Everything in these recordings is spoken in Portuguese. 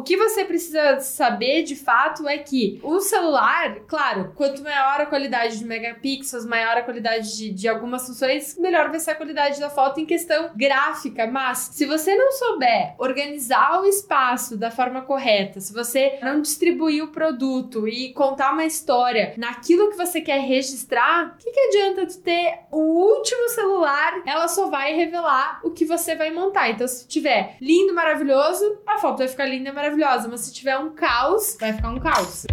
O que você precisa saber de fato é que o celular, claro, quanto maior a qualidade de megapixels, maior a qualidade de, de algumas funções, melhor vai ser a qualidade da foto em questão gráfica. Mas se você não souber organizar o espaço da forma correta, se você não distribuir o produto e contar uma história naquilo que você quer registrar, o que, que adianta tu ter o último celular? Ela só vai revelar o que você vai montar. Então, se tiver lindo, maravilhoso, a foto vai ficar linda e maravilhosa. Mas se tiver um caos, vai ficar um caos.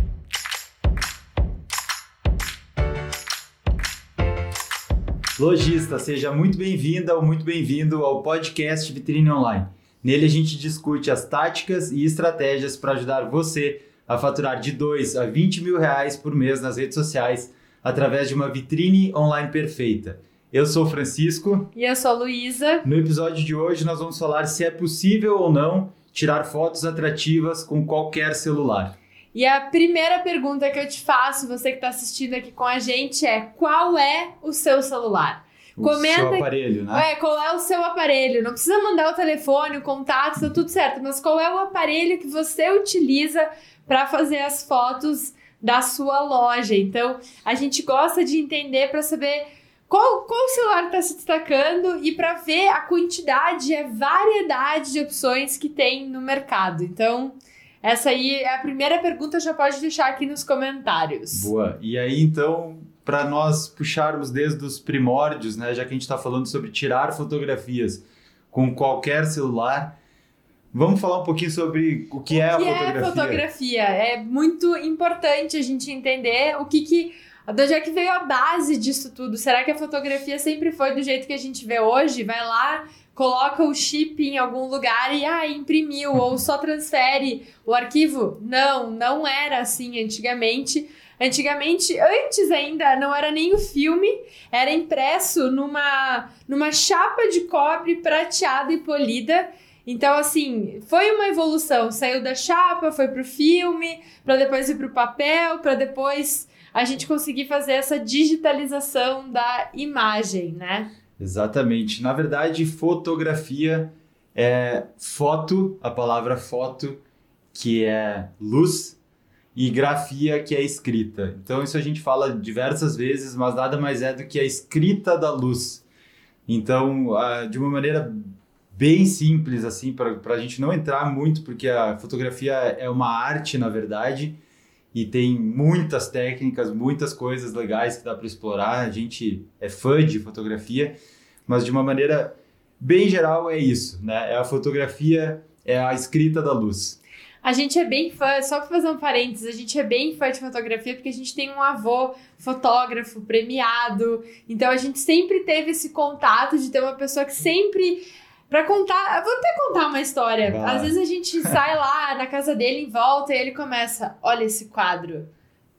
Lojista, seja muito bem-vinda ou muito bem-vindo ao podcast Vitrine Online. Nele a gente discute as táticas e estratégias para ajudar você a faturar de 2 a 20 mil reais por mês nas redes sociais através de uma vitrine online perfeita. Eu sou Francisco. E eu sou Luísa. No episódio de hoje nós vamos falar se é possível ou não tirar fotos atrativas com qualquer celular. E a primeira pergunta que eu te faço, você que está assistindo aqui com a gente, é: qual é o seu celular? O Comenta, seu aparelho, né? É, qual é o seu aparelho? Não precisa mandar o telefone, o contato, tá tudo certo, mas qual é o aparelho que você utiliza para fazer as fotos da sua loja? Então, a gente gosta de entender para saber qual, qual celular está se destacando e para ver a quantidade, a variedade de opções que tem no mercado. Então, essa aí é a primeira pergunta, já pode deixar aqui nos comentários. Boa. E aí, então, para nós puxarmos desde os primórdios, né, já que a gente está falando sobre tirar fotografias com qualquer celular, vamos falar um pouquinho sobre o que, o é, a fotografia. é fotografia. É muito importante a gente entender o que que de onde é que veio a base disso tudo? Será que a fotografia sempre foi do jeito que a gente vê hoje? Vai lá, coloca o chip em algum lugar e ah, imprimiu, ou só transfere o arquivo? Não, não era assim antigamente. Antigamente, antes ainda, não era nem o filme, era impresso numa, numa chapa de cobre prateada e polida. Então, assim, foi uma evolução. Saiu da chapa, foi pro filme, para depois ir pro papel, para depois a gente conseguir fazer essa digitalização da imagem, né? Exatamente. Na verdade, fotografia é foto, a palavra foto, que é luz, e grafia, que é escrita. Então, isso a gente fala diversas vezes, mas nada mais é do que a escrita da luz. Então, de uma maneira bem simples, assim, para a gente não entrar muito, porque a fotografia é uma arte, na verdade, e tem muitas técnicas, muitas coisas legais que dá para explorar. A gente é fã de fotografia, mas de uma maneira bem geral é isso, né? É a fotografia, é a escrita da luz. A gente é bem fã, só para fazer um parênteses, a gente é bem fã de fotografia porque a gente tem um avô fotógrafo premiado. Então a gente sempre teve esse contato de ter uma pessoa que sempre Pra contar, vou até contar uma história. Vai. Às vezes a gente sai lá na casa dele em volta e ele começa: olha esse quadro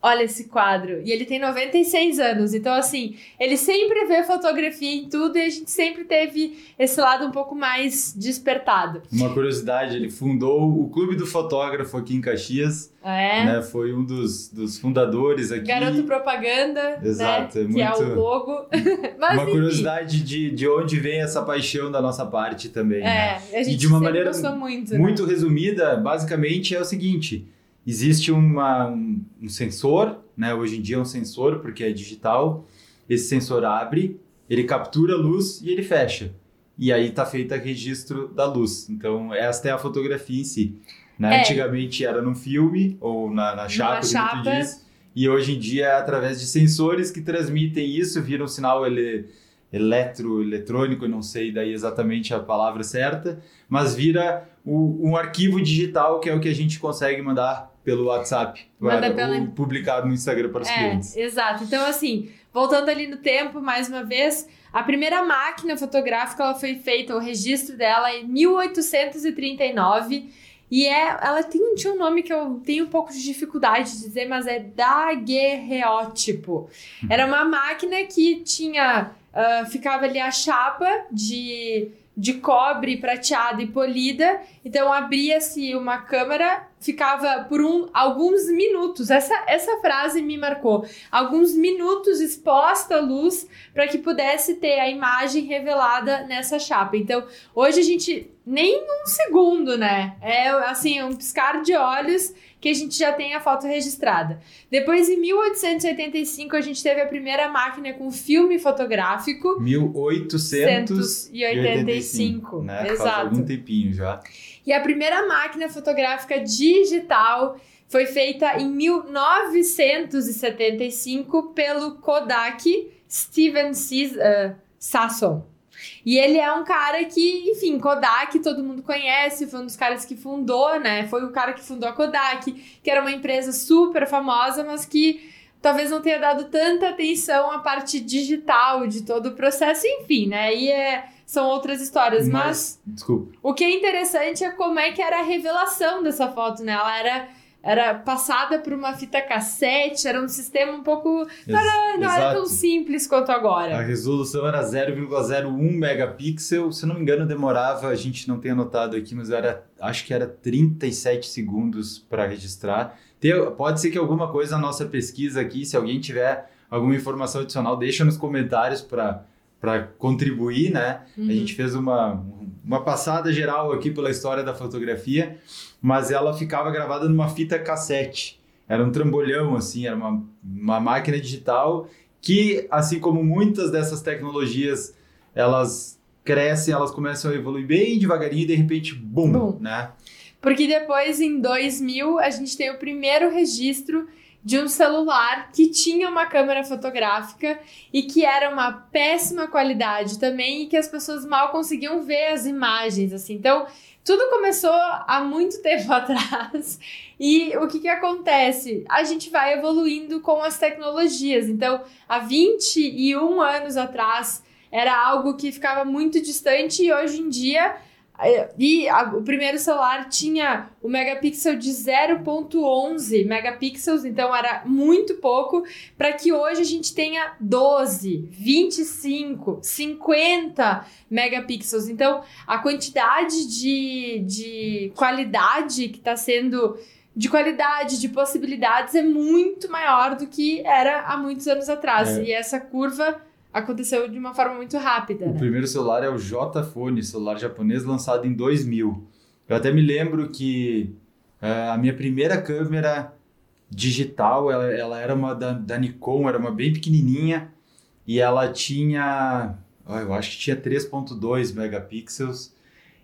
olha esse quadro. E ele tem 96 anos. Então, assim, ele sempre vê fotografia em tudo e a gente sempre teve esse lado um pouco mais despertado. Uma curiosidade, ele fundou o Clube do Fotógrafo aqui em Caxias. É. Né? Foi um dos, dos fundadores aqui. Garoto Propaganda. Né? Exato. Né? É muito... Que é o logo. Mas, uma curiosidade de, de onde vem essa paixão da nossa parte também. É, né? a gente e de uma maneira muito, muito né? resumida, basicamente é o seguinte existe uma, um, um sensor, né? Hoje em dia é um sensor porque é digital. Esse sensor abre, ele captura a luz e ele fecha. E aí está feito o registro da luz. Então, esta é a fotografia em si. Né? É. Antigamente era num filme ou na, na chapa, como tu diz. E hoje em dia é através de sensores que transmitem isso, viram um sinal ele, eletro, eletrônico, não sei daí exatamente a palavra certa, mas vira o, um arquivo digital que é o que a gente consegue mandar pelo WhatsApp, pela... publicado no Instagram para os é, clientes. Exato. Então, assim, voltando ali no tempo, mais uma vez, a primeira máquina fotográfica ela foi feita, o registro dela em 1839. E é, ela tem, tinha um nome que eu tenho um pouco de dificuldade de dizer, mas é daguerreótipo. Era uma máquina que tinha, uh, ficava ali a chapa de, de cobre prateada e polida. Então abria-se uma câmera ficava por um, alguns minutos. Essa, essa frase me marcou. Alguns minutos exposta à luz para que pudesse ter a imagem revelada nessa chapa. Então, hoje a gente nem um segundo, né? É assim, um piscar de olhos que a gente já tem a foto registrada. Depois, em 1885, a gente teve a primeira máquina com filme fotográfico. 1885, né? Exato. Faz algum tempinho já. E a primeira máquina fotográfica digital foi feita em 1975 pelo Kodak Steven uh, Sasson. E ele é um cara que, enfim, Kodak todo mundo conhece, foi um dos caras que fundou, né? Foi o cara que fundou a Kodak, que era uma empresa super famosa, mas que talvez não tenha dado tanta atenção à parte digital de todo o processo, enfim, né? E é, são outras histórias, mas, mas desculpa. o que é interessante é como é que era a revelação dessa foto, né? Ela era era passada por uma fita cassete, era um sistema um pouco. Não, era, não era tão simples quanto agora. A resolução era 0,01 megapixel, se não me engano, demorava, a gente não tem anotado aqui, mas era, acho que era 37 segundos para registrar. Tem, pode ser que alguma coisa na nossa pesquisa aqui, se alguém tiver alguma informação adicional, deixa nos comentários para para contribuir, né? Uhum. A gente fez uma, uma passada geral aqui pela história da fotografia, mas ela ficava gravada numa fita cassete. Era um trambolhão, assim, era uma, uma máquina digital que, assim como muitas dessas tecnologias, elas crescem, elas começam a evoluir bem devagarinho e de repente, bum, bum. né? Porque depois, em 2000, a gente tem o primeiro registro de um celular que tinha uma câmera fotográfica e que era uma péssima qualidade também e que as pessoas mal conseguiam ver as imagens, assim. Então, tudo começou há muito tempo atrás. E o que, que acontece? A gente vai evoluindo com as tecnologias. Então, há 21 anos atrás, era algo que ficava muito distante e hoje em dia e a, o primeiro celular tinha o megapixel de 0.11 megapixels, então era muito pouco, para que hoje a gente tenha 12, 25, 50 megapixels. Então a quantidade de, de qualidade que está sendo de qualidade, de possibilidades é muito maior do que era há muitos anos atrás. É. E essa curva aconteceu de uma forma muito rápida. O né? primeiro celular é o J-Phone, celular japonês lançado em 2000. Eu até me lembro que uh, a minha primeira câmera digital, ela, ela era uma da, da, Nikon, era uma bem pequenininha e ela tinha, oh, eu acho que tinha 3.2 megapixels.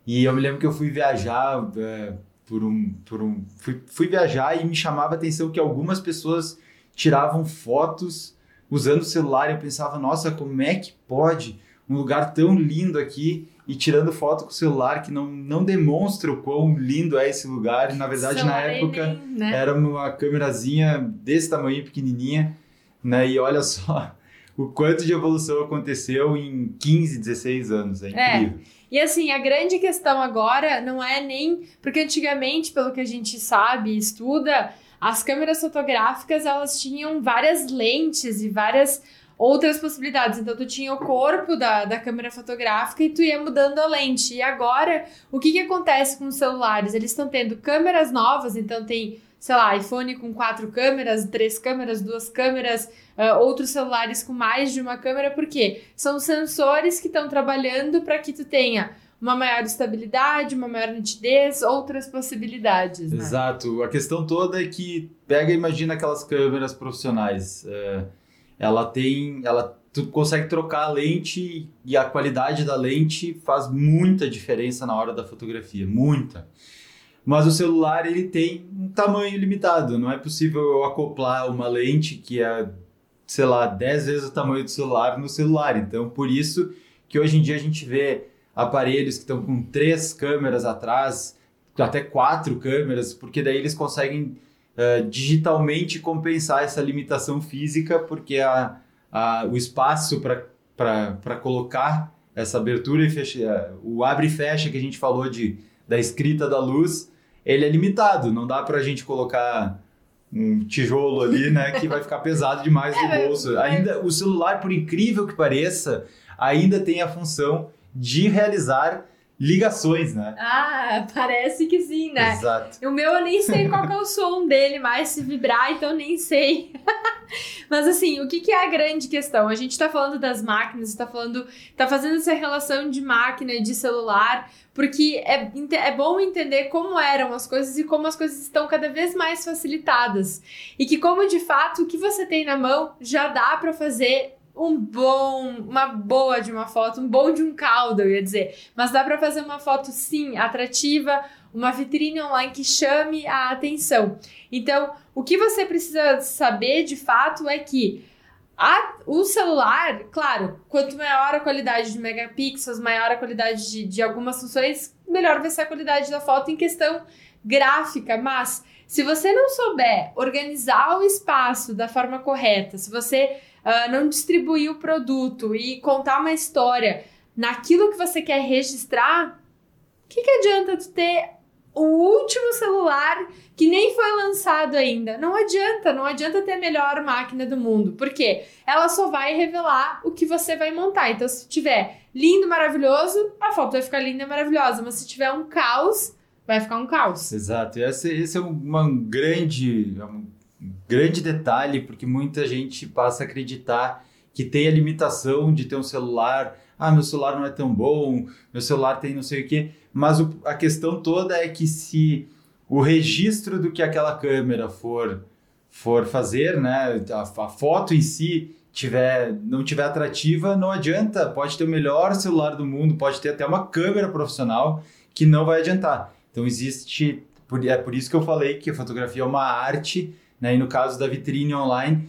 E eu me lembro que eu fui viajar uh, por um, por um fui, fui viajar e me chamava a atenção que algumas pessoas tiravam fotos usando o celular eu pensava, nossa, como é que pode um lugar tão lindo aqui e tirando foto com o celular que não, não demonstra o quão lindo é esse lugar. E na verdade, na época, né? era uma câmerazinha desse tamanho, pequenininha, né? E olha só o quanto de evolução aconteceu em 15, 16 anos. É, é. incrível. É. E assim, a grande questão agora não é nem. Porque antigamente, pelo que a gente sabe e estuda, as câmeras fotográficas, elas tinham várias lentes e várias outras possibilidades. Então, tu tinha o corpo da, da câmera fotográfica e tu ia mudando a lente. E agora, o que, que acontece com os celulares? Eles estão tendo câmeras novas, então tem, sei lá, iPhone com quatro câmeras, três câmeras, duas câmeras, uh, outros celulares com mais de uma câmera, por quê? São sensores que estão trabalhando para que tu tenha uma maior estabilidade, uma maior nitidez, outras possibilidades. Né? Exato. A questão toda é que pega e imagina aquelas câmeras profissionais. É, ela tem, ela tu consegue trocar a lente e a qualidade da lente faz muita diferença na hora da fotografia, muita. Mas o celular ele tem um tamanho limitado, não é possível eu acoplar uma lente que é, sei lá, 10 vezes o tamanho do celular no celular. Então, por isso que hoje em dia a gente vê aparelhos que estão com três câmeras atrás, até quatro câmeras, porque daí eles conseguem uh, digitalmente compensar essa limitação física, porque a, a, o espaço para colocar essa abertura e fecha, o abre e fecha que a gente falou de, da escrita da luz, ele é limitado, não dá para a gente colocar um tijolo ali, né, que vai ficar pesado demais no é, bolso. Ainda o celular, por incrível que pareça, ainda tem a função de realizar ligações, né? Ah, parece que sim, né? Exato. O meu eu nem sei qual é o som dele mais se vibrar, então nem sei. Mas assim, o que, que, é a grande questão? A gente tá falando das máquinas, tá falando, tá fazendo essa relação de máquina e de celular, porque é, é bom entender como eram as coisas e como as coisas estão cada vez mais facilitadas. E que como de fato o que você tem na mão já dá para fazer um bom, uma boa de uma foto, um bom de um caldo, eu ia dizer. Mas dá para fazer uma foto sim atrativa, uma vitrine online que chame a atenção. Então, o que você precisa saber de fato é que a, o celular, claro, quanto maior a qualidade de megapixels, maior a qualidade de, de algumas funções, melhor vai ser a qualidade da foto em questão gráfica, mas se você não souber organizar o espaço da forma correta, se você uh, não distribuir o produto e contar uma história naquilo que você quer registrar, o que, que adianta tu ter o último celular que nem foi lançado ainda? Não adianta, não adianta ter a melhor máquina do mundo, porque ela só vai revelar o que você vai montar. Então, se tiver lindo, maravilhoso, a foto vai ficar linda e maravilhosa, mas se tiver um caos, vai ficar um caos. Exato. E esse, esse é uma grande, grande detalhe, porque muita gente passa a acreditar que tem a limitação de ter um celular. Ah, meu celular não é tão bom, meu celular tem não sei o quê. Mas o, a questão toda é que se o registro do que aquela câmera for, for fazer, né, a, a foto em si tiver, não tiver atrativa, não adianta. Pode ter o melhor celular do mundo, pode ter até uma câmera profissional que não vai adiantar. Então existe, é por isso que eu falei que a fotografia é uma arte né? E no caso da vitrine online,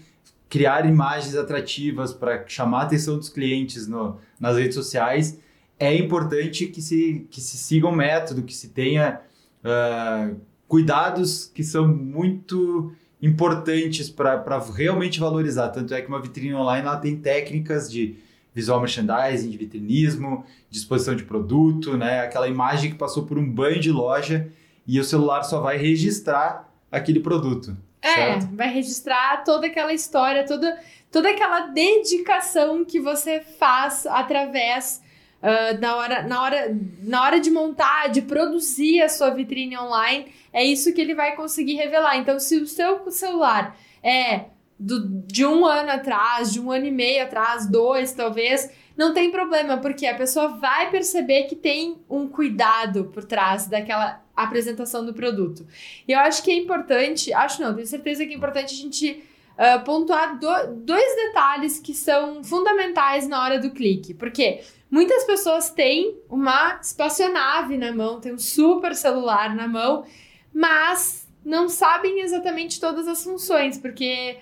criar imagens atrativas para chamar a atenção dos clientes no, nas redes sociais, é importante que se, que se siga um método, que se tenha uh, cuidados que são muito importantes para realmente valorizar. Tanto é que uma vitrine online ela tem técnicas de visual merchandising, de vitrinismo, disposição de produto, né? aquela imagem que passou por um banho de loja e o celular só vai registrar aquele produto. É, certo? vai registrar toda aquela história, toda, toda aquela dedicação que você faz através uh, na, hora, na, hora, na hora de montar, de produzir a sua vitrine online. É isso que ele vai conseguir revelar. Então, se o seu celular é do, de um ano atrás, de um ano e meio atrás, dois talvez, não tem problema, porque a pessoa vai perceber que tem um cuidado por trás daquela apresentação do produto. E eu acho que é importante, acho não, tenho certeza que é importante a gente uh, pontuar do, dois detalhes que são fundamentais na hora do clique. Porque muitas pessoas têm uma espaçonave na mão, tem um super celular na mão, mas não sabem exatamente todas as funções, porque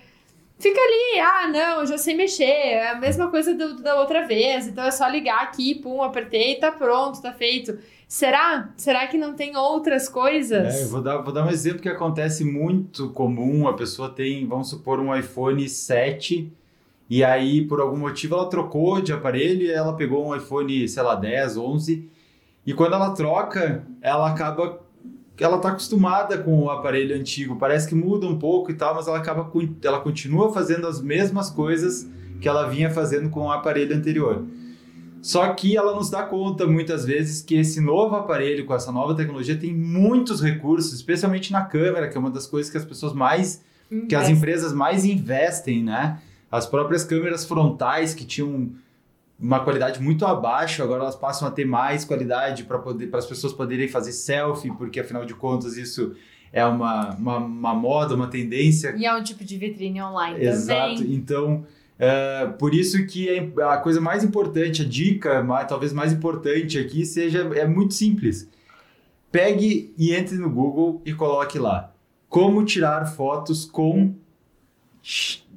fica ali, ah, não, eu já sei mexer, é a mesma coisa do, da outra vez, então é só ligar aqui, pum, apertei, tá pronto, tá feito. Será? Será que não tem outras coisas? É, eu vou dar, vou dar um exemplo que acontece muito comum. A pessoa tem, vamos supor, um iPhone 7 e aí, por algum motivo, ela trocou de aparelho e ela pegou um iPhone, sei lá, 10, 11. E quando ela troca, ela acaba. Ela tá acostumada com o aparelho antigo. Parece que muda um pouco e tal, mas ela acaba. Ela continua fazendo as mesmas coisas que ela vinha fazendo com o aparelho anterior. Só que ela nos dá conta muitas vezes que esse novo aparelho com essa nova tecnologia tem muitos recursos, especialmente na câmera, que é uma das coisas que as pessoas mais, Investe. que as empresas mais investem, né? As próprias câmeras frontais que tinham uma qualidade muito abaixo, agora elas passam a ter mais qualidade para poder para as pessoas poderem fazer selfie, porque afinal de contas isso é uma, uma, uma moda, uma tendência. E é um tipo de vitrine online Exato. também. Então, é, por isso que é a coisa mais importante, a dica mais, talvez mais importante aqui seja é muito simples. Pegue e entre no Google e coloque lá como tirar fotos com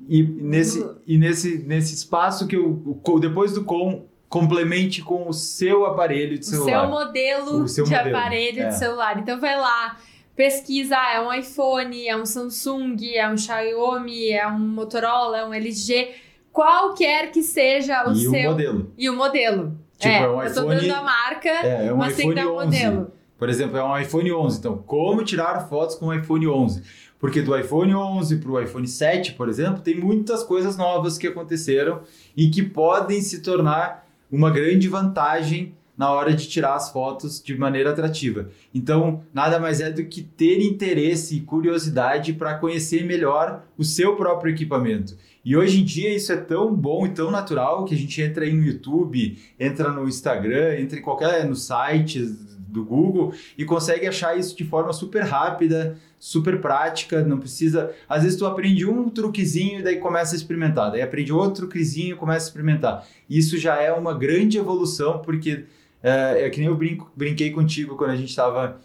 e nesse e nesse nesse espaço que eu depois do com complemente com o seu aparelho de celular. O seu modelo o seu de modelo. aparelho é. de celular. Então vai lá, pesquisa, é um iPhone, é um Samsung, é um Xiaomi, é um Motorola, é um LG qualquer que seja o e seu. E o modelo. E o modelo. Tipo, é, é um eu tô dando a marca, é, é um mas iPhone tem que dar o modelo. Por exemplo, é um iPhone 11. Então, como tirar fotos com o iPhone 11? Porque do iPhone 11 para o iPhone 7, por exemplo, tem muitas coisas novas que aconteceram e que podem se tornar uma grande vantagem na hora de tirar as fotos de maneira atrativa. Então, nada mais é do que ter interesse e curiosidade para conhecer melhor o seu próprio equipamento. E hoje em dia isso é tão bom e tão natural que a gente entra aí no YouTube, entra no Instagram, entra em qualquer no site do Google e consegue achar isso de forma super rápida, super prática, não precisa. Às vezes tu aprende um truquezinho e daí começa a experimentar, daí aprende outro truquezinho e começa a experimentar. Isso já é uma grande evolução porque é, é que nem eu brinco, brinquei contigo quando a gente estava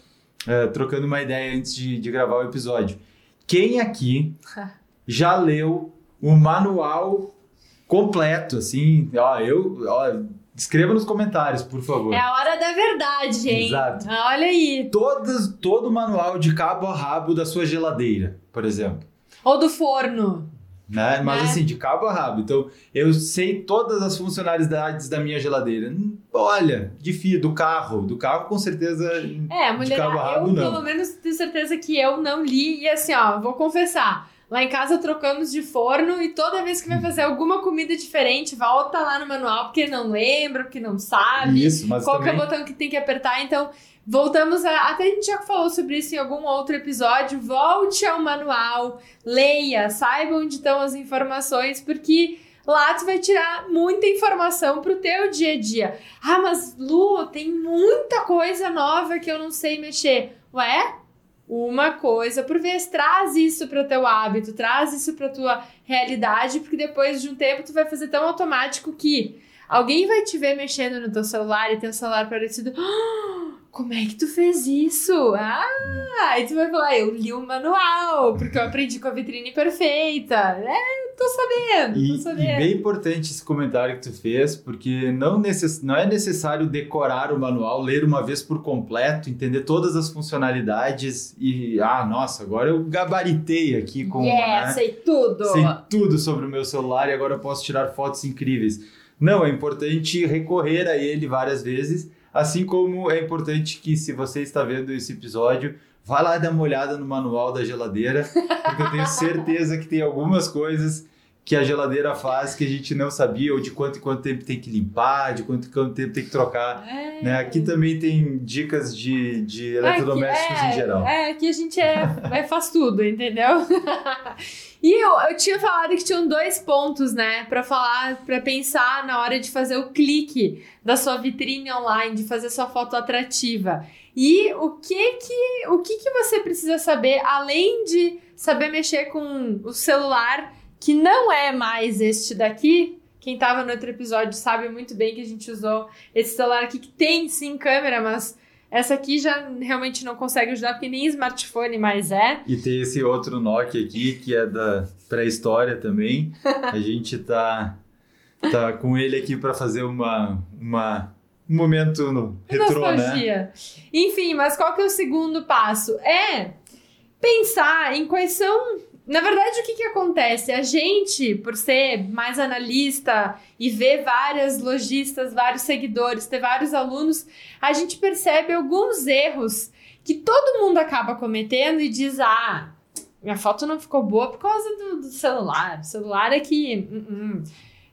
é, trocando uma ideia antes de, de gravar o episódio. Quem aqui já leu o manual completo, assim, ó, eu, ó, escreva nos comentários, por favor. É a hora da verdade, hein? Exato. Ah, Olha aí. Todas, todo o manual de cabo a rabo da sua geladeira, por exemplo. Ou do forno. Né? Mas Né? assim, de cabo a rabo. Então, eu sei todas as funcionalidades da minha geladeira. Olha, de fio, do carro. Do carro, com certeza. É, a de mulher, cabo a rabo, eu não. pelo menos tenho certeza que eu não li. E assim, ó, vou confessar. Lá em casa trocamos de forno e toda vez que vai fazer alguma comida diferente, volta lá no manual porque não lembra, porque não sabe. Isso, mas qual também... que é o botão que tem que apertar. Então, voltamos a. Até a gente já falou sobre isso em algum outro episódio. Volte ao manual, leia, saiba onde estão as informações, porque lá tu vai tirar muita informação pro teu dia a dia. Ah, mas Lu, tem muita coisa nova que eu não sei mexer. Ué? Uma coisa por vez, traz isso para o teu hábito, traz isso para tua realidade, porque depois de um tempo tu vai fazer tão automático que alguém vai te ver mexendo no teu celular e teu celular parecido. "Ah, como é que tu fez isso? Ah, aí tu vai falar, eu li o manual, porque eu aprendi com a vitrine perfeita. É, tô sabendo, E, tô e sabendo. bem importante esse comentário que tu fez, porque não, necess, não é necessário decorar o manual, ler uma vez por completo, entender todas as funcionalidades e, ah, nossa, agora eu gabaritei aqui com. yeah, né? sei tudo. Sei tudo sobre o meu celular e agora eu posso tirar fotos incríveis. Não, é importante recorrer a ele várias vezes, assim como é importante que se você está vendo esse episódio, vá lá dar uma olhada no manual da geladeira, porque eu tenho certeza que tem algumas coisas que a geladeira faz que a gente não sabia, ou de quanto em quanto tempo tem que limpar, de quanto em quanto tempo tem que trocar. É. Né? Aqui também tem dicas de, de eletrodomésticos Aqui- é, em geral. É, aqui a gente é, é- faz tudo, entendeu? e eu, eu tinha falado que tinham dois pontos, né, Pra falar, pra pensar na hora de fazer o clique da sua vitrine online, de fazer sua foto atrativa. E o que que, o que que você precisa saber além de saber mexer com o celular que não é mais este daqui? Quem tava no outro episódio sabe muito bem que a gente usou esse celular aqui que tem sim câmera, mas essa aqui já realmente não consegue ajudar porque nem smartphone mais é. E tem esse outro Nokia aqui, que é da pré-história também. A gente tá, tá com ele aqui para fazer uma, uma, um momento no retrô, né? Nostalgia. Enfim, mas qual que é o segundo passo? É pensar em quais são. Na verdade, o que, que acontece? A gente, por ser mais analista e ver várias lojistas, vários seguidores, ter vários alunos, a gente percebe alguns erros que todo mundo acaba cometendo e diz: ah, minha foto não ficou boa por causa do, do celular. O celular é que. hum, hum.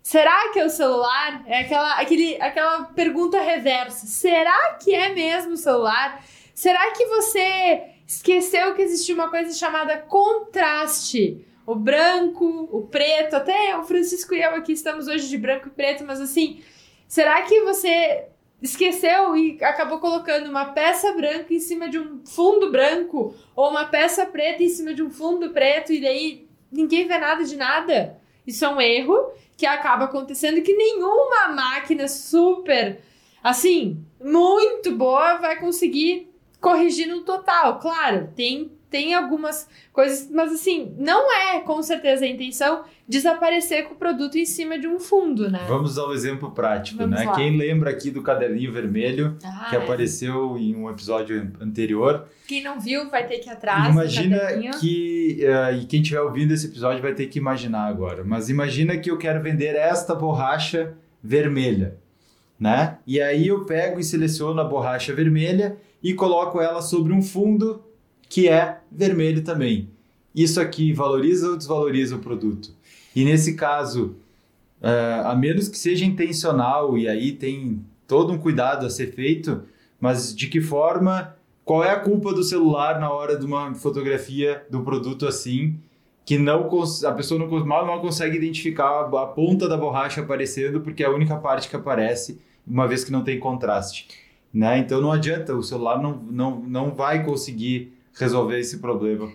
Será que é o celular? É aquela, aquele, aquela pergunta reversa. Será que é mesmo o celular? Será que você esqueceu que existia uma coisa chamada contraste? O branco, o preto, até o Francisco e eu aqui estamos hoje de branco e preto, mas assim, será que você esqueceu e acabou colocando uma peça branca em cima de um fundo branco ou uma peça preta em cima de um fundo preto e daí ninguém vê nada de nada? Isso é um erro que acaba acontecendo que nenhuma máquina super, assim, muito boa vai conseguir corrigir no total. Claro, tem, tem algumas coisas, mas assim, não é com certeza a intenção desaparecer com o produto em cima de um fundo, né? Vamos ao exemplo prático, Vamos né? lá. Quem lembra aqui do caderninho vermelho Ah, que é. apareceu em um episódio anterior? Quem não viu vai ter que ir atrás. imagina que eh, e quem estiver ouvindo esse episódio vai ter que imaginar agora. Mas imagina que eu quero vender esta borracha vermelha, né? E aí eu pego e seleciono a borracha vermelha e coloco ela sobre um fundo que é vermelho também. Isso aqui valoriza ou desvaloriza o produto? E nesse caso, eh, a menos que seja intencional e aí tem todo um cuidado a ser feito, mas de que forma, qual é a culpa do celular na hora de uma fotografia do produto assim, que não a pessoa não, mal, mal consegue identificar a, a ponta da borracha aparecendo, porque é a única parte que aparece, uma vez que não tem contraste. Né? Então não adianta, o celular não, não, não vai conseguir resolver esse problema.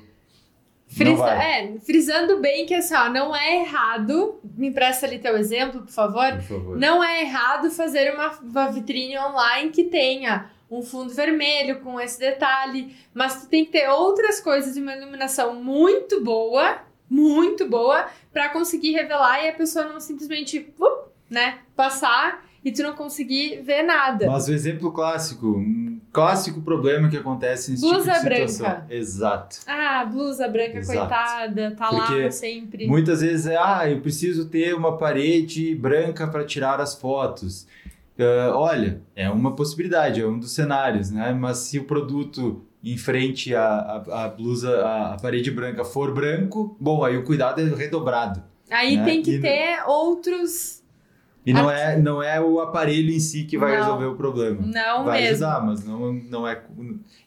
Frisa, é, frisando bem que assim, ó, não é errado. Me empresta ali teu exemplo, por favor. Por favor. Não é errado fazer uma, uma vitrine online que tenha um fundo vermelho com esse detalhe, mas tu tem que ter outras coisas e uma iluminação muito boa, muito boa, para conseguir revelar e a pessoa não simplesmente, uh, né, passar e tu não conseguir ver nada. Mas o exemplo clássico, um clássico problema que acontece nesse blusa tipo de situação. branca. Exato. Ah, blusa branca, Exato. coitada, tá Porque lá sempre. Muitas vezes é, ah, eu preciso ter uma parede branca para tirar as fotos. Uh, olha, é uma possibilidade, é um dos cenários, né? Mas se o produto em frente à, à, à blusa, à, à parede branca for branco, bom, aí o cuidado é redobrado. Aí né? tem que E- ter outros. E não Aqui- é, não é o aparelho em si que vai Não. resolver o problema. Não vai mesmo. ajudar, mas não, não é.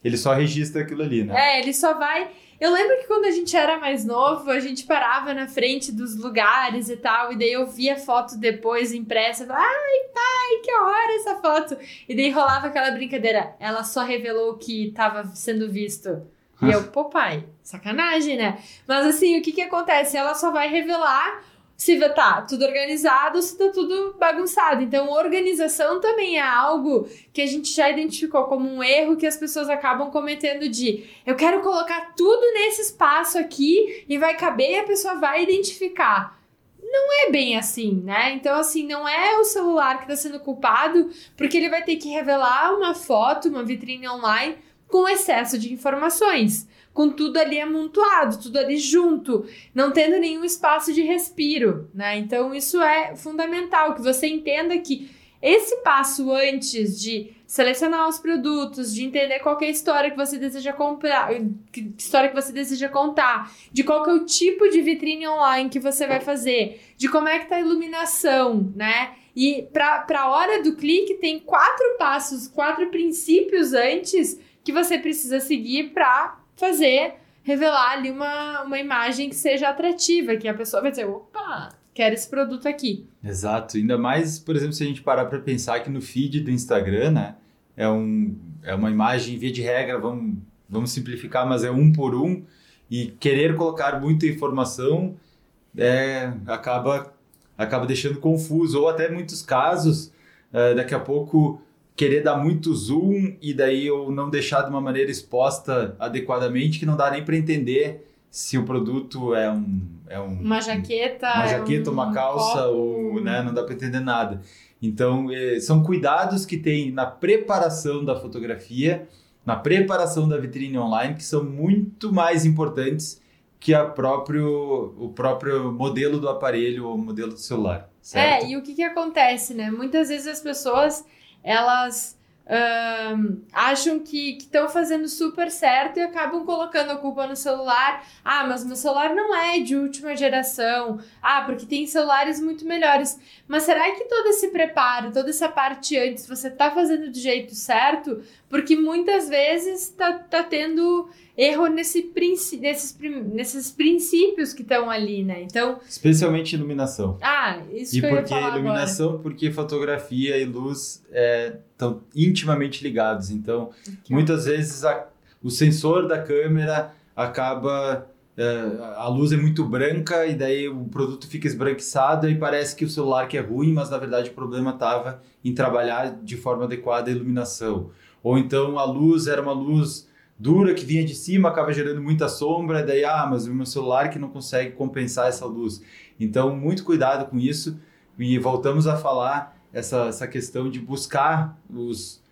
Ele só registra aquilo ali, né? É, ele só vai. Eu lembro que quando a gente era mais novo, a gente parava na frente dos lugares e tal, e daí eu via foto depois impressa, eu falava, ai, pai, que hora essa foto! E daí rolava aquela brincadeira, ela só revelou o que estava sendo visto. E eu, pô, pai, sacanagem, né? Mas assim, o que que acontece? Ela só vai revelar se tá tudo organizado se tá tudo bagunçado. Então, organização também é algo que a gente já identificou como um erro que as pessoas acabam cometendo de eu quero colocar tudo nesse espaço aqui e vai caber e a pessoa vai identificar. Não é bem assim, né? Então, assim, não é o celular que está sendo culpado, porque ele vai ter que revelar uma foto, uma vitrine online com excesso de informações, com tudo ali amontoado, tudo ali junto, não tendo nenhum espaço de respiro, né? Então, isso é fundamental que você entenda que esse passo antes de selecionar os produtos, de entender qual é a história que você deseja comprar, que história que você deseja contar, de qual é o tipo de vitrine online que você vai fazer, de como é que tá a iluminação, né? E para a hora do clique tem quatro passos, quatro princípios antes que você precisa seguir para fazer revelar ali uma, uma imagem que seja atrativa, que a pessoa vai dizer, opa, quero esse produto aqui. Exato. Ainda mais, por exemplo, se a gente parar para pensar que no feed do Instagram, né? É, um, é uma imagem, via de regra, vamos, vamos simplificar, mas é um por um. E querer colocar muita informação é, acaba, acaba deixando confuso. Ou até muitos casos, é, daqui a pouco querer dar muito zoom e daí eu não deixar de uma maneira exposta adequadamente que não dá nem para entender se o produto é um é um Uma jaqueta, uma jaqueta, um uma calça, copo. ou, né, não dá para entender nada. Então, eh, são cuidados que tem na preparação da fotografia, na preparação da vitrine online, que são muito mais importantes que a próprio, o próprio modelo do aparelho ou modelo do celular. Certo? É, e o que que acontece, né? Muitas vezes as pessoas, elas ahn, acham que estão fazendo super certo e acabam colocando a culpa no celular. Ah, mas meu celular não é de última geração. Ah, porque tem celulares muito melhores. Mas será que todo esse preparo, toda essa parte antes, você tá fazendo do jeito certo? Porque muitas vezes tá, tá tendo erro nesse, princ- nesses, nesses princípios que estão ali, né? Então, Especialmente iluminação. ah, isso E que eu ia falar agora. iluminação? Porque fotografia e luz estão intimamente ligados. Então, Aqui, muitas vezes a- o sensor da câmera acaba. é, a luz é muito branca e daí o produto fica esbranquiçado e parece que o celular que é ruim, mas na verdade o problema estava em trabalhar de forma adequada a iluminação. Ou então a luz era uma luz dura que vinha de cima, acaba gerando muita sombra, daí, ah, mas o meu celular que não consegue compensar essa luz. Então, muito cuidado com isso. E voltamos a falar essa, essa questão de buscar os,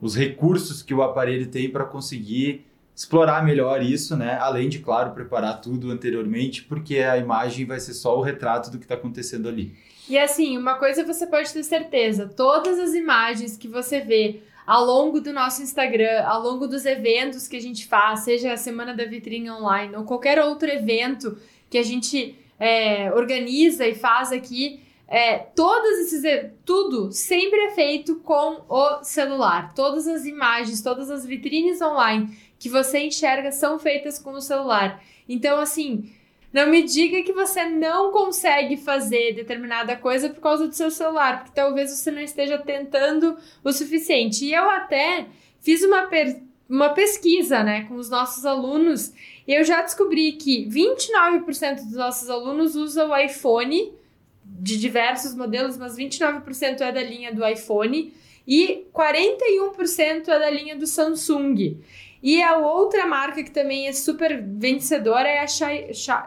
os recursos que o aparelho tem para conseguir explorar melhor isso, né? Além de, claro, preparar tudo anteriormente, porque a imagem vai ser só o retrato do que está acontecendo ali. E assim, uma coisa você pode ter certeza: todas as imagens que você vê ao longo do nosso Instagram, ao longo dos eventos que a gente faz, seja a Semana da Vitrine Online ou qualquer outro evento que a gente é, organiza e faz aqui, é, todos esses, tudo sempre é feito com o celular. Todas as imagens, todas as vitrines online que você enxerga são feitas com o celular. Então, assim, não me diga que você não consegue fazer determinada coisa por causa do seu celular, porque talvez você não esteja tentando o suficiente. E eu até fiz uma, uma pesquisa, né, com os nossos alunos, e eu já descobri que 29% dos nossos alunos usam o iPhone de diversos modelos, mas 29% é da linha do iPhone e 41% é da linha do Samsung. E a outra marca que também é super vencedora é a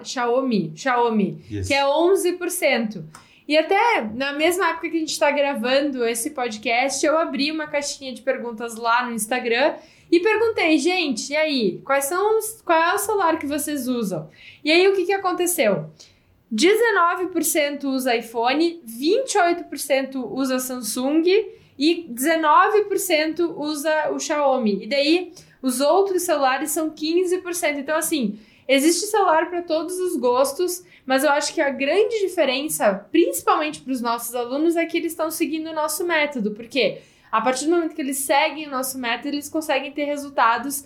Xiaomi, Xiaomi yes. que é 11%. E até na mesma época que a gente está gravando esse podcast, eu abri uma caixinha de perguntas lá no Instagram e perguntei, gente, e aí, quais são os, qual é o celular que vocês usam? E aí o que, que aconteceu? 19% usa iPhone, 28% usa Samsung e 19% usa o Xiaomi. E daí os outros celulares são 15%. Então, assim, existe celular para todos os gostos, mas eu acho que a grande diferença, principalmente para os nossos alunos, é que eles estão seguindo o nosso método. Porque a partir do momento que eles seguem o nosso método, eles conseguem ter resultados,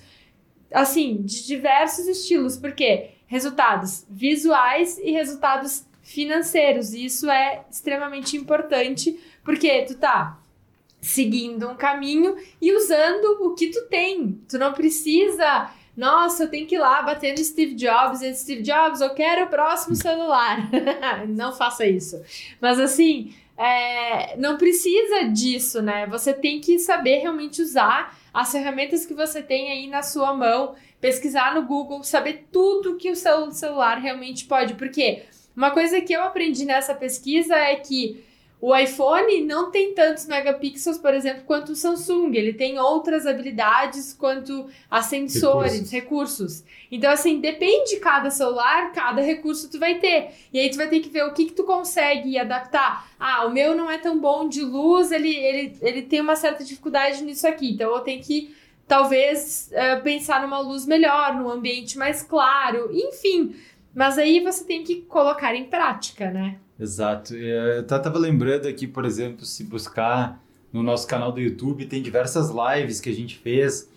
assim, de diversos estilos. Porque resultados visuais e resultados financeiros. E isso é extremamente importante, porque tu tá seguindo um caminho e usando o que tu tem. Tu não precisa, nossa, eu tenho que ir lá bater no Steve Jobs e Steve Jobs, eu quero o próximo celular. não faça isso. Mas assim, é, não precisa disso, né? Você tem que saber realmente usar as ferramentas que você tem aí na sua mão, pesquisar no Google, saber tudo que o seu celular realmente pode. Porque uma coisa que eu aprendi nessa pesquisa é que o iPhone não tem tantos megapixels, por exemplo, quanto o Samsung. Ele tem outras habilidades quanto a sensores, recursos. recursos. Então, assim, depende de cada celular, cada recurso tu vai ter. E aí tu vai ter que ver o que, que tu consegue adaptar. Ah, o meu não é tão bom de luz, ele, ele, ele tem uma certa dificuldade nisso aqui. Então eu tenho que talvez uh, pensar numa luz melhor, num ambiente mais claro, enfim. Mas aí você tem que colocar em prática, né? Exato. Eu estava lembrando aqui, por exemplo, se buscar no nosso canal do YouTube, tem diversas lives que a gente fez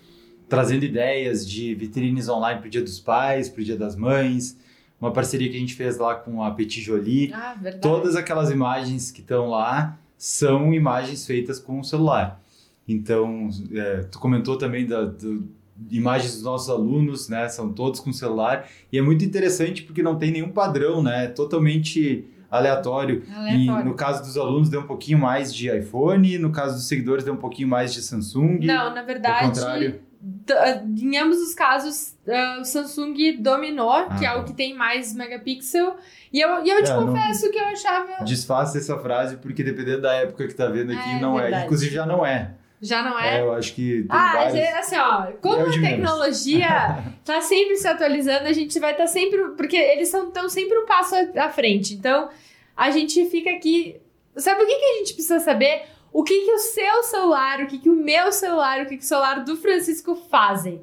trazendo ideias de vitrines online para o Dia dos Pais, para o Dia das Mães, uma parceria que a gente fez lá com a Petit Jolie. Ah, verdade. Todas aquelas imagens que estão lá são imagens feitas com o celular. Então, é, tu comentou também da, do, imagens dos nossos alunos, né? São todos com celular. E é muito interessante porque não tem nenhum padrão, né? É totalmente aleatório. aleatório. E no caso dos alunos deu um pouquinho mais de iPhone, no caso dos seguidores deu um pouquinho mais de Samsung. Não, na verdade. contrário. Em ambos os casos, uh, o Samsung dominou, ah, que é o que tem mais megapixel. E eu, e eu te é, confesso que eu achava. Desfaça essa frase, porque dependendo da época que tá vendo aqui, é, não é. Verdade. Inclusive já não é. Já não é? é eu acho que. ah, vários... É assim, ó, como é a tecnologia tá sempre se atualizando, a gente vai estar tá sempre. Porque eles estão sempre um passo à frente. Então, a gente fica aqui. Sabe o que, que a gente precisa saber? O que, que o seu celular, o que, que o meu celular, o que, que o celular do Francisco fazem.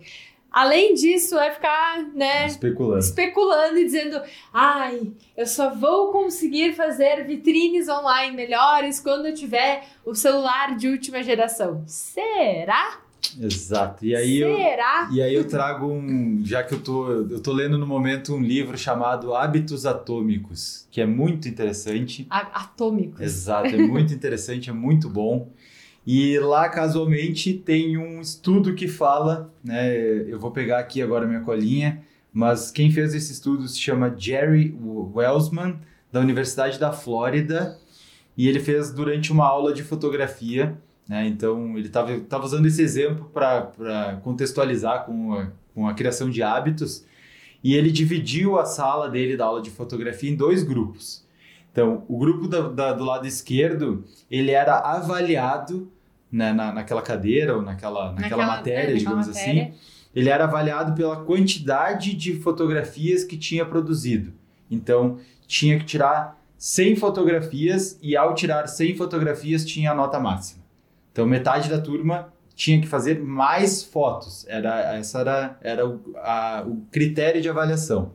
Além disso, vai ficar, né, especulando. especulando e dizendo: ai, eu só vou conseguir fazer vitrines online melhores quando eu tiver o celular de última geração. Será? Exato. E aí Será? Eu, e aí eu trago um, já que eu tô, eu tô lendo no momento um livro chamado Hábitos Atômicos, que é muito interessante. atômicos. Exato, é muito interessante, é muito bom. E lá, casualmente, tem um estudo que fala, né? Eu vou pegar aqui agora minha colinha, mas quem fez esse estudo se chama Jerry Welsman, da Universidade da Flórida, e ele fez durante uma aula de fotografia, né? Então, ele estava usando esse exemplo para contextualizar com a, com a criação de hábitos, e ele dividiu a sala dele da aula de fotografia em dois grupos. Então, o grupo da, da, do lado esquerdo, ele era avaliado né, na, naquela cadeira ou naquela, naquela, naquela matéria, é, digamos assim, matéria. assim, ele era avaliado pela quantidade de fotografias que tinha produzido. Então, tinha que tirar 100 fotografias e ao tirar 100 fotografias tinha a nota máxima. Então, metade da turma tinha que fazer mais fotos. Era essa era, era o, a, o critério de avaliação.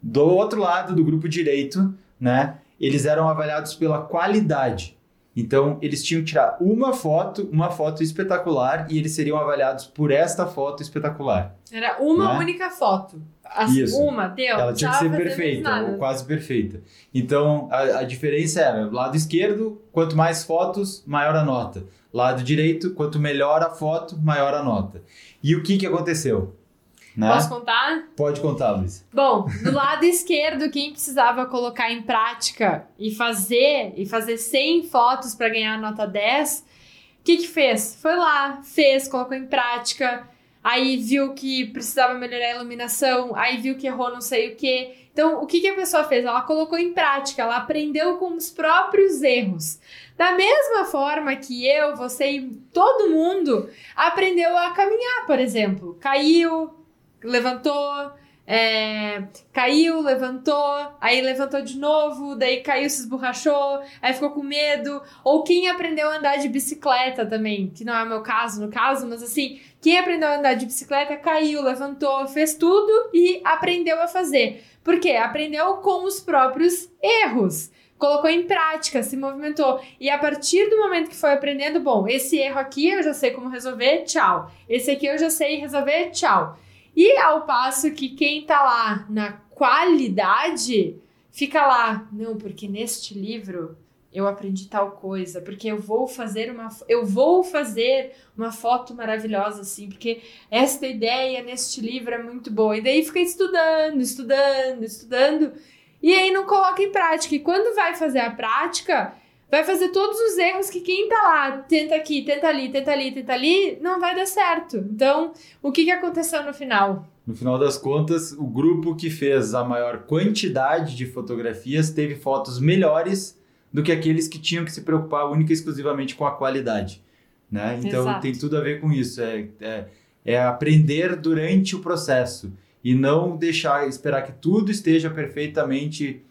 Do outro lado do grupo direito, né, eles eram avaliados pela qualidade. Então, eles tinham que tirar uma foto, uma foto espetacular, e eles seriam avaliados por esta foto espetacular. Era uma Né? única foto. As- Isso. Uma, deu. Ela tinha que ser perfeita, ou quase perfeita. Então, a, a diferença era, lado esquerdo, quanto mais fotos, maior a nota. Lado direito, quanto melhor a foto, maior a nota. E o que, que aconteceu? Né? Posso contar? Pode contar, Luiz. Bom, do lado esquerdo, quem precisava colocar em prática e fazer e fazer 100 fotos para ganhar a nota 10, o que que fez? Foi lá, fez, colocou em prática, aí viu que precisava melhorar a iluminação, aí viu que errou não sei o que. Então, o que que a pessoa fez? Ela colocou em prática, ela aprendeu com os próprios erros. Da mesma forma que eu, você e todo mundo aprendeu a caminhar, por exemplo. Caiu, levantou, é, caiu, levantou, aí levantou de novo, daí caiu, se esborrachou, aí ficou com medo. Ou quem aprendeu a andar de bicicleta também, que não é o meu caso, no caso, mas assim, quem aprendeu a andar de bicicleta caiu, levantou, fez tudo e aprendeu a fazer. Por quê? Aprendeu com os próprios erros. Colocou em prática, se movimentou. E a partir do momento que foi aprendendo, bom, esse erro aqui eu já sei como resolver, tchau. Esse aqui eu já sei resolver, tchau. E ao passo que quem tá lá na qualidade fica lá, não, porque neste livro eu aprendi tal coisa, porque eu vou fazer uma eu vou fazer uma foto maravilhosa assim, porque esta ideia neste livro é muito boa. E daí fica estudando, estudando, estudando, e aí não coloca em prática. E quando vai fazer a prática, vai fazer todos os erros que quem tá lá, tenta aqui, tenta ali, tenta ali, tenta ali, não vai dar certo. Então, o que, que aconteceu no final? No final das contas, o grupo que fez a maior quantidade de fotografias teve fotos melhores do que aqueles que tinham que se preocupar única e exclusivamente com a qualidade. Né? Então Exato. tem tudo a ver com isso. É, é, é aprender durante o processo e não deixar esperar que tudo esteja perfeitamente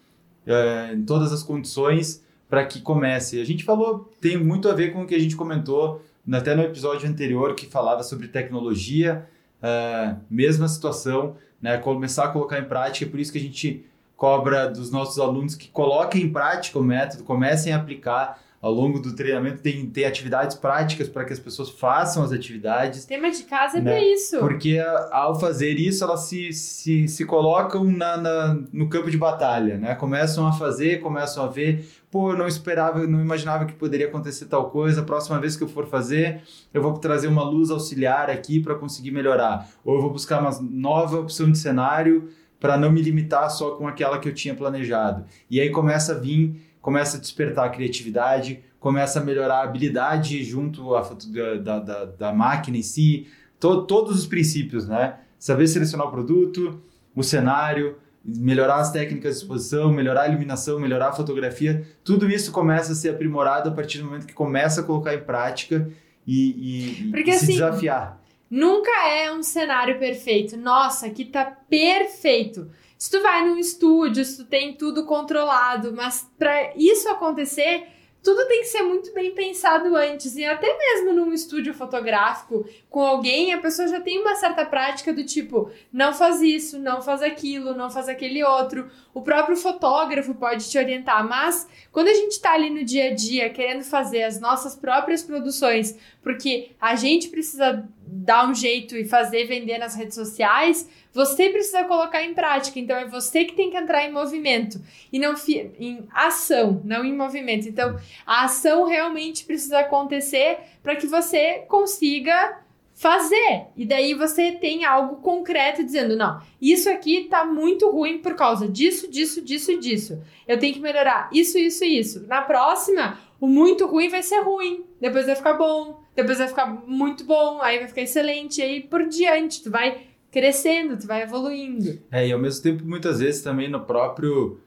é, em todas as condições para que comece. A gente falou, tem muito a ver com o que a gente comentou até no episódio anterior que falava sobre tecnologia, é, mesma situação, né? Começar a colocar em prática, é por isso que a gente cobra dos nossos alunos que coloquem em prática o método, comecem a aplicar ao longo do treinamento, tem, tem atividades práticas para que as pessoas façam as atividades. Tema de casa é Né? isso. Porque ao fazer isso, elas se, se, se colocam na, na- no campo de batalha, né? Começam a fazer, começam a ver, pô, eu não esperava, eu não imaginava que poderia acontecer tal coisa, a próxima vez que eu for fazer, eu vou trazer uma luz auxiliar aqui para conseguir melhorar. Ou eu vou buscar uma nova opção de cenário para não me limitar só com aquela que eu tinha planejado. E aí começa a vir, começa a despertar a criatividade, começa a melhorar a habilidade junto à da, da, da, máquina em si, to- todos os princípios, né? Saber selecionar o produto, o cenário, melhorar as técnicas de exposição, melhorar a iluminação, melhorar a fotografia, tudo isso começa a ser aprimorado a partir do momento que começa a colocar em prática e, e- e Porque, se assim, desafiar. Nunca é um cenário perfeito. Nossa, aqui tá perfeito. Se tu vai num estúdio, se tu tem tudo controlado, mas pra isso acontecer, tudo tem que ser muito bem pensado antes. E até mesmo num estúdio fotográfico com alguém, a pessoa já tem uma certa prática do tipo, não faz isso, não faz aquilo, não faz aquele outro. O próprio fotógrafo pode te orientar, mas quando a gente tá ali no dia a dia querendo fazer as nossas próprias produções, porque a gente precisa dar um jeito e fazer vender nas redes sociais, você precisa colocar em prática. Então é você que tem que entrar em movimento e não em ação, não em movimento. Então a ação realmente precisa acontecer para que você consiga fazer. E daí você tem algo concreto dizendo, não, isso aqui tá muito ruim por causa disso, disso, disso e disso. Eu tenho que melhorar isso, isso isso. Na próxima, o muito ruim vai ser ruim, depois vai ficar bom, depois vai ficar muito bom, aí vai ficar excelente, aí por diante, tu vai crescendo, tu vai evoluindo. É, e ao mesmo tempo, muitas vezes também no próprio.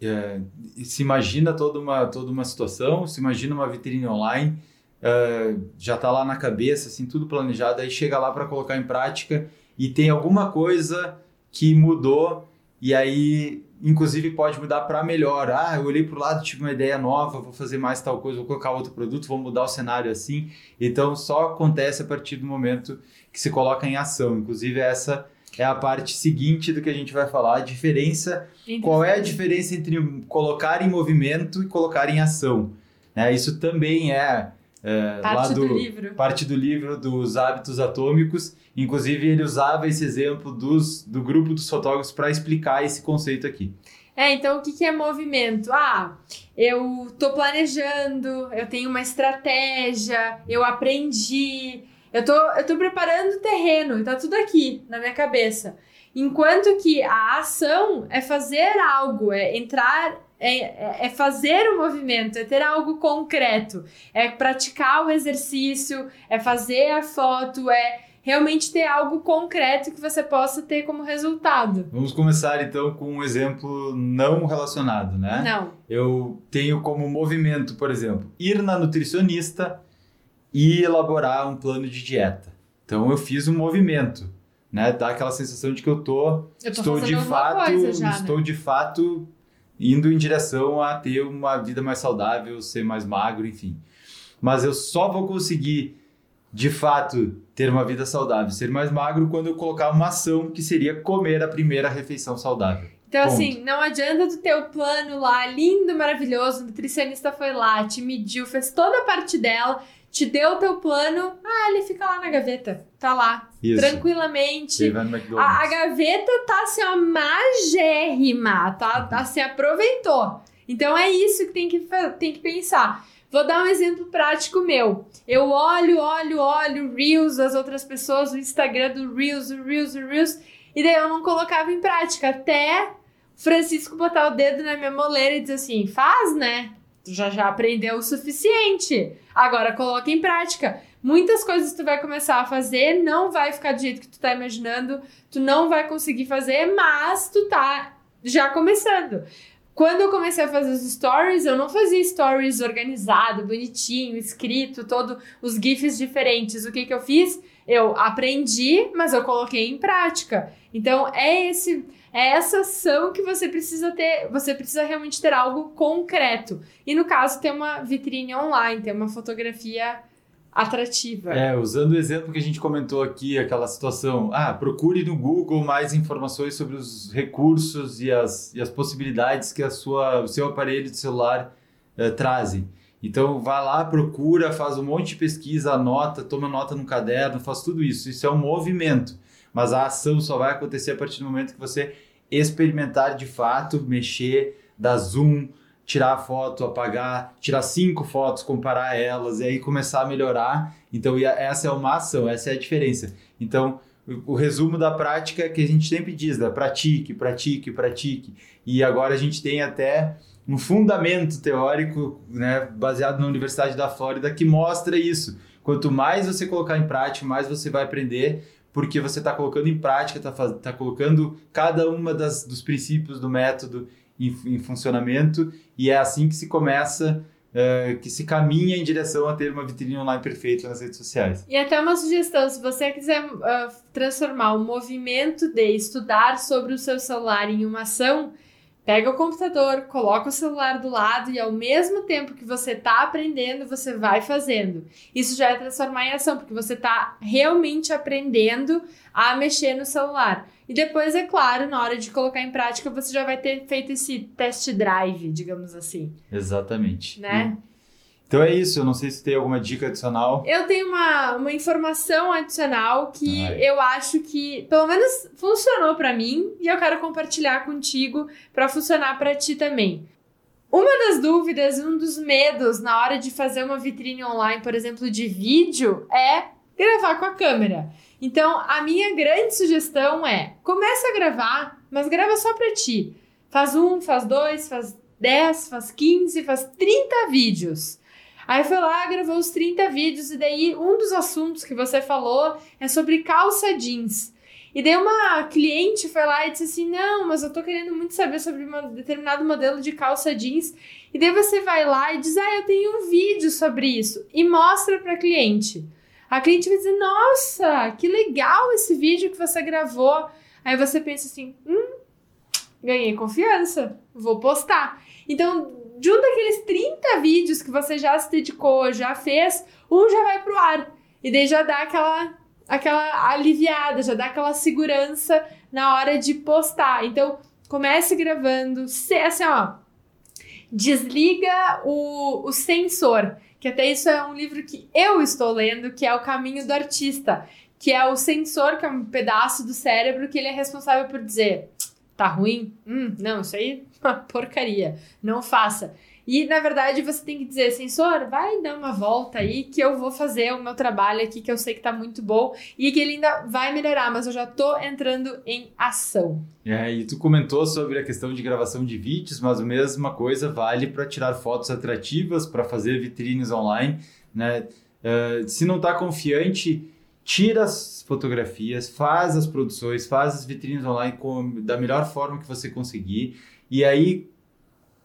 é, se imagina toda uma, toda uma situação, se imagina uma vitrine online, é, já está lá na cabeça, assim, tudo planejado, aí chega lá para colocar em prática e tem alguma coisa que mudou e aí, inclusive, pode mudar para melhor. Ah, eu olhei para o lado, tive uma ideia nova, vou fazer mais tal coisa, vou colocar outro produto, vou mudar o cenário assim. Então, só acontece a partir do momento que se coloca em ação. Inclusive, essa é a parte seguinte do que a gente vai falar, a diferença. Qual é a diferença entre colocar em movimento e colocar em ação? Né? Isso também é, é lá Parte do do, livro. parte do livro dos hábitos atômicos. Inclusive, ele usava esse exemplo dos, do grupo dos fotógrafos para explicar esse conceito aqui. É, então o que, que é movimento? Ah, eu tô planejando, eu tenho uma estratégia, eu aprendi, eu tô, eu tô preparando o terreno, tá tudo aqui na minha cabeça. Enquanto que a ação é fazer algo, é entrar, é, é- é fazer o movimento, é ter algo concreto, é praticar o exercício, é fazer a foto, é realmente ter algo concreto que você possa ter como resultado. Vamos começar então com um exemplo não relacionado, né? Não. Eu tenho como movimento, por exemplo, ir na nutricionista e elaborar um plano de dieta. Então eu fiz um movimento, né? Dá aquela sensação de que eu tô, Eu tô estou de fato, já, né? estou de fato indo em direção a ter uma vida mais saudável, ser mais magro, enfim. Mas eu só vou conseguir de fato ter uma vida saudável, ser mais magro quando eu colocar uma ação que seria comer a primeira refeição saudável. Então, Ponto. assim, não adianta do teu plano lá, lindo, maravilhoso, o nutricionista foi lá, te mediu, fez toda a parte dela, te deu o teu plano, ah, ele fica lá na gaveta, tá lá, Isso. tranquilamente. A, a gaveta tá assim, ó, magérrima, tá? tá se aproveitou. Então é isso que tem que, tem que pensar. Vou dar um exemplo prático meu. Eu olho, olho, olho Reels das outras pessoas, o Instagram do Reels, o Reels, o Reels, e daí eu não colocava em prática. Até Francisco botar o dedo na minha moleira e dizer assim: faz, né? Tu já já aprendeu o suficiente. Agora coloca em prática. Muitas coisas tu vai começar a fazer, não vai ficar do jeito que tu tá imaginando, tu não vai conseguir fazer, mas tu tá já começando. Quando eu comecei a fazer os stories, eu não fazia stories organizado, bonitinho, escrito, todo os gifs diferentes. O que que eu fiz? Eu aprendi, mas eu coloquei em prática. Então é esse é essa ação que você precisa ter, você precisa realmente ter algo concreto. E no caso ter uma vitrine online, ter uma fotografia atrativa. É, usando o exemplo que a gente comentou aqui, aquela situação, ah, procure no Google mais informações sobre os recursos e as, e as possibilidades que a sua, o seu aparelho de celular eh, trazem. Então, vai lá, procura, faz um monte de pesquisa, anota, toma nota no caderno, faz tudo isso. Isso é um movimento, mas a ação só vai acontecer a partir do momento que você experimentar de fato, mexer, dar zoom, tirar a foto, apagar, tirar cinco fotos, comparar elas e aí começar a melhorar. Então, essa é uma ação, essa é a diferença. Então, o, resumo da prática que a gente sempre diz, né? pratique, pratique, pratique. E agora a gente tem até um fundamento teórico, né, baseado na Universidade da Flórida, que mostra isso. Quanto mais você colocar em prática, mais você vai aprender, porque você está colocando em prática, está tá colocando cada uma das, dos princípios do método em, em funcionamento, e é assim que se começa, eh, que se caminha em direção a ter uma vitrine online perfeita nas redes sociais. E até uma sugestão, se você quiser ah, transformar o movimento de estudar sobre o seu celular em uma ação, pega o computador, coloca o celular do lado e ao mesmo tempo que você está aprendendo, você vai fazendo. Isso já é transformar em ação, porque você está realmente aprendendo a mexer no celular. E depois, é claro, na hora de colocar em prática, você já vai ter feito esse test drive, digamos assim, Exatamente. né? Então é isso, eu não sei se tem alguma dica adicional. Eu tenho uma, uma informação adicional que Ai. eu acho que, pelo menos, funcionou pra mim e eu quero compartilhar contigo pra funcionar pra ti também. Uma das dúvidas, um dos medos na hora de fazer uma vitrine online, por exemplo, de vídeo, é gravar com a câmera. Então, a minha grande sugestão é: começa a gravar, mas grava só pra ti. Faz um, faz dois, faz 10, faz 15, faz 30 vídeos. Aí foi lá, gravou os 30 vídeos, e daí um dos assuntos que você falou é sobre calça jeans. E daí uma cliente foi lá e disse assim: Não, mas eu tô querendo muito saber sobre um determinado modelo de calça jeans. E daí você vai lá e diz: Ah, eu tenho um vídeo sobre isso. E mostra pra cliente. A cliente vai dizer: Nossa, que legal esse vídeo que você gravou. Aí você pensa assim: Hum, ganhei confiança, vou postar. Então, um daqueles 30 vídeos que você já se dedicou, já fez, um já vai pro ar. E daí já dá aquela aquela aliviada, já dá aquela segurança na hora de postar. Então, comece gravando, se, assim, ó, desliga o, o sensor, que até isso é um livro que eu estou lendo, que é O Caminho do Artista, que é o sensor, que é um pedaço do cérebro que ele é responsável por dizer, tá ruim? Hum, não, isso aí é uma porcaria, não faça. E na verdade você tem que dizer, sensor, vai dar uma volta aí que eu vou fazer o meu trabalho aqui que eu sei que tá muito bom e que ele ainda vai melhorar, mas eu já tô entrando em ação. É, e tu comentou sobre a questão de gravação de vídeos, mas a mesma coisa vale para tirar fotos atrativas, para fazer vitrines online, né? Uh, se não tá confiante, tira as fotografias, faz as produções, faz as vitrines online com, da melhor forma que você conseguir. E aí,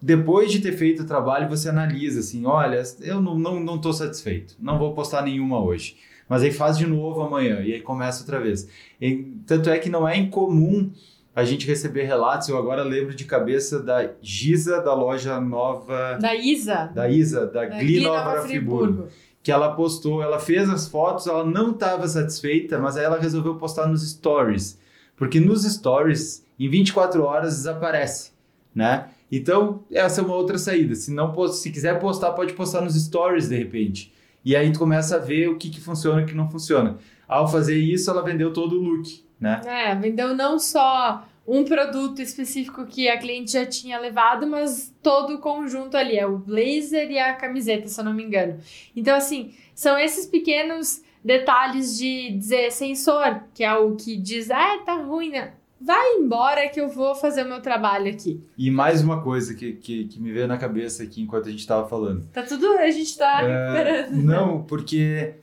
depois de ter feito o trabalho, você analisa assim: olha, eu não estou não, não satisfeito, não vou postar nenhuma hoje. Mas aí faz de novo amanhã e aí começa outra vez. E, tanto é que não é incomum a gente receber relatos. Eu agora lembro de cabeça da Giza, da loja nova. Da Isa. Da Isa, da, da Gli Nova Friburgo. Friburgo. Que ela postou, ela fez as fotos, ela não estava satisfeita, mas aí ela resolveu postar nos stories. Porque nos stories, em 24 horas, desaparece, né? Então, essa é uma outra saída. Se não se quiser postar, pode postar nos stories de repente. E aí tu começa a ver o que, que funciona e o que não funciona. Ao fazer isso, ela vendeu todo o look, né? É, vendeu não só um produto específico que a cliente já tinha levado, mas todo o conjunto ali, é o blazer e a camiseta, se eu não me engano. Então, assim, são esses pequenos detalhes de dizer sensor, que é o que diz, ah, tá ruim, né? vai embora que eu vou fazer o meu trabalho aqui. E mais uma coisa que, que, que me veio na cabeça aqui enquanto a gente estava falando. Tá tudo, a gente tá é, recuperando. Não, porque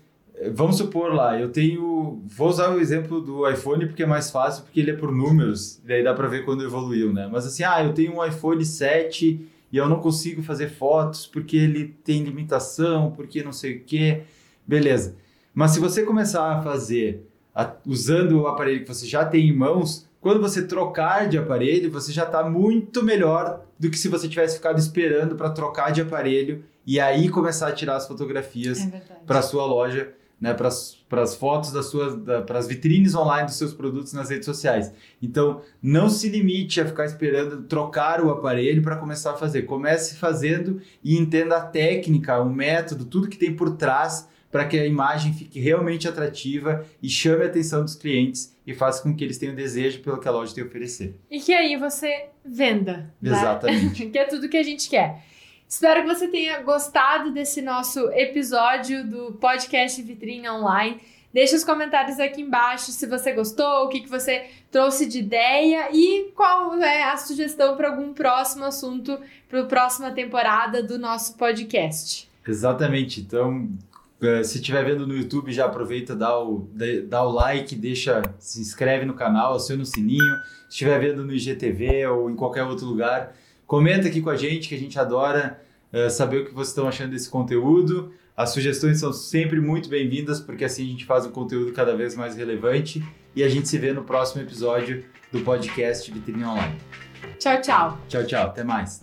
vamos supor lá, eu tenho, vou usar o exemplo do iPhone porque é mais fácil, porque ele é por números, e aí dá para ver quando evoluiu, né? Mas assim, ah, eu tenho um iPhone 7 e eu não consigo fazer fotos porque ele tem limitação, porque não sei o quê. Beleza. Mas se você começar a fazer a, usando o aparelho que você já tem em mãos, quando você trocar de aparelho, você já está muito melhor do que se você tivesse ficado esperando para trocar de aparelho e aí começar a tirar as fotografias é para a sua loja, né, para as fotos das suas, da, para as vitrines online dos seus produtos nas redes sociais. Então, não se limite a ficar esperando trocar o aparelho para começar a fazer. Comece fazendo e entenda a técnica, o método, tudo que tem por trás para que a imagem fique realmente atrativa e chame a atenção dos clientes e faça com que eles tenham desejo pelo que a loja tem a oferecer. E que aí você venda. Né? Exatamente. Né? que é tudo que a gente quer. Espero que você tenha gostado desse nosso episódio do podcast Vitrine Online. Deixe os comentários aqui embaixo se você gostou, o que, que você trouxe de ideia e qual é a sugestão para algum próximo assunto para a próxima temporada do nosso podcast. Exatamente. Então, é, se estiver vendo no YouTube, já aproveita, dá o, dá o like, deixa, se inscreve no canal, aciona o sininho. Se estiver vendo no IGTV ou em qualquer outro lugar, comenta aqui com a gente, que a gente adora uh, saber o que vocês estão achando desse conteúdo. As sugestões são sempre muito bem-vindas, porque assim a gente faz um conteúdo cada vez mais relevante. E a gente se vê no próximo episódio do podcast Vitrine Online. Tchau, tchau. Tchau, tchau. Até mais.